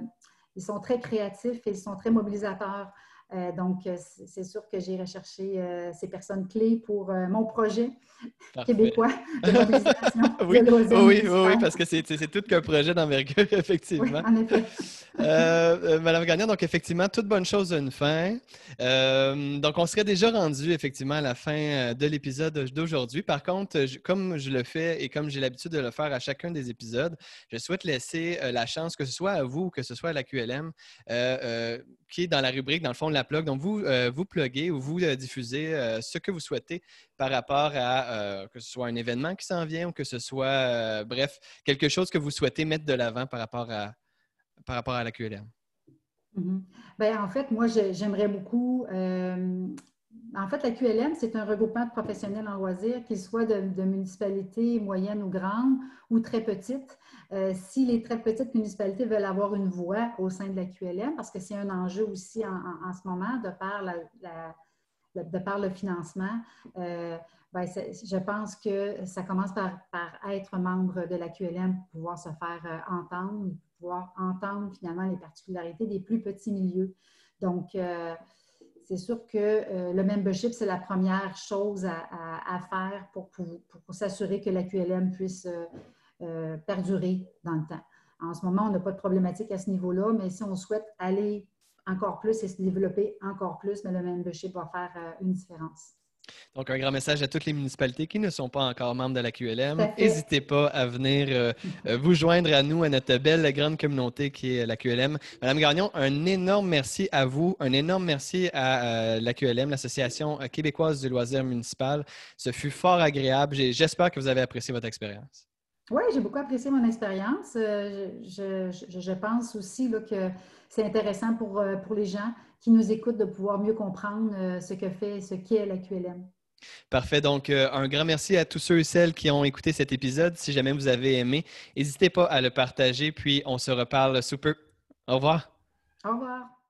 ils sont très créatifs et ils sont très mobilisateurs. Euh, donc, euh, c'est sûr que j'ai recherché ces personnes clés pour mon projet québécois de mobilisation. *laughs* oui, oui, oui, parce que c'est tout qu'un projet d'envergure, *laughs* effectivement. Oui, en effet. Madame Gagnon, donc effectivement, toute bonne chose a une fin. donc, on serait déjà rendu effectivement à la fin de l'épisode d'aujourd'hui. Par contre, comme je le fais et comme j'ai l'habitude de le faire à chacun des épisodes, je souhaite laisser la chance, que ce soit à vous, que ce soit à la QLM, dans la rubrique, dans le fond, de la plug. Donc, vous, euh, vous pluguez ou vous euh, diffusez euh, ce que vous souhaitez par rapport à que ce soit un événement qui s'en vient ou que ce soit, bref, quelque chose que vous souhaitez mettre de l'avant par, rapport à, par rapport à la QLM. Mm-hmm. Ben, en fait, moi, j'aimerais beaucoup en fait, la QLM, c'est un regroupement de professionnels en loisirs, qu'ils soient de, municipalités moyennes ou grandes ou très petites. Euh, si les très petites municipalités veulent avoir une voix au sein de la QLM, parce que c'est un enjeu aussi en, ce moment de par, le financement, euh, ben, je pense que ça commence par, être membre de la QLM pour pouvoir se faire euh, entendre, pouvoir entendre finalement les particularités des plus petits milieux. Donc, c'est sûr que euh, le membership, c'est la première chose à, faire pour, s'assurer que la QLM puisse euh, euh, perdurer dans le temps. En ce moment, on n'a pas de problématique à ce niveau-là, mais si on souhaite aller encore plus et se développer encore plus, mais le membership va faire une différence. Donc, un grand message à toutes les municipalités qui ne sont pas encore membres de la QLM. N'hésitez pas à venir euh, euh, vous joindre à nous, à notre belle grande communauté qui est la QLM. Madame Gagnon, un énorme merci à vous, un énorme merci à euh, la QLM, l'Association québécoise du loisir municipal. Ce fut fort agréable. J'espère que vous avez apprécié votre expérience. Oui, j'ai beaucoup apprécié mon expérience. Je, pense aussi que c'est intéressant pour, pour les gens qui nous écoutent de pouvoir mieux comprendre euh, ce que fait, ce qu'est la QLM. Parfait. Donc, euh, un grand merci à tous ceux et celles qui ont écouté cet épisode. Si jamais vous avez aimé, n'hésitez pas à le partager, puis on se reparle sous peu. Au revoir. Au revoir.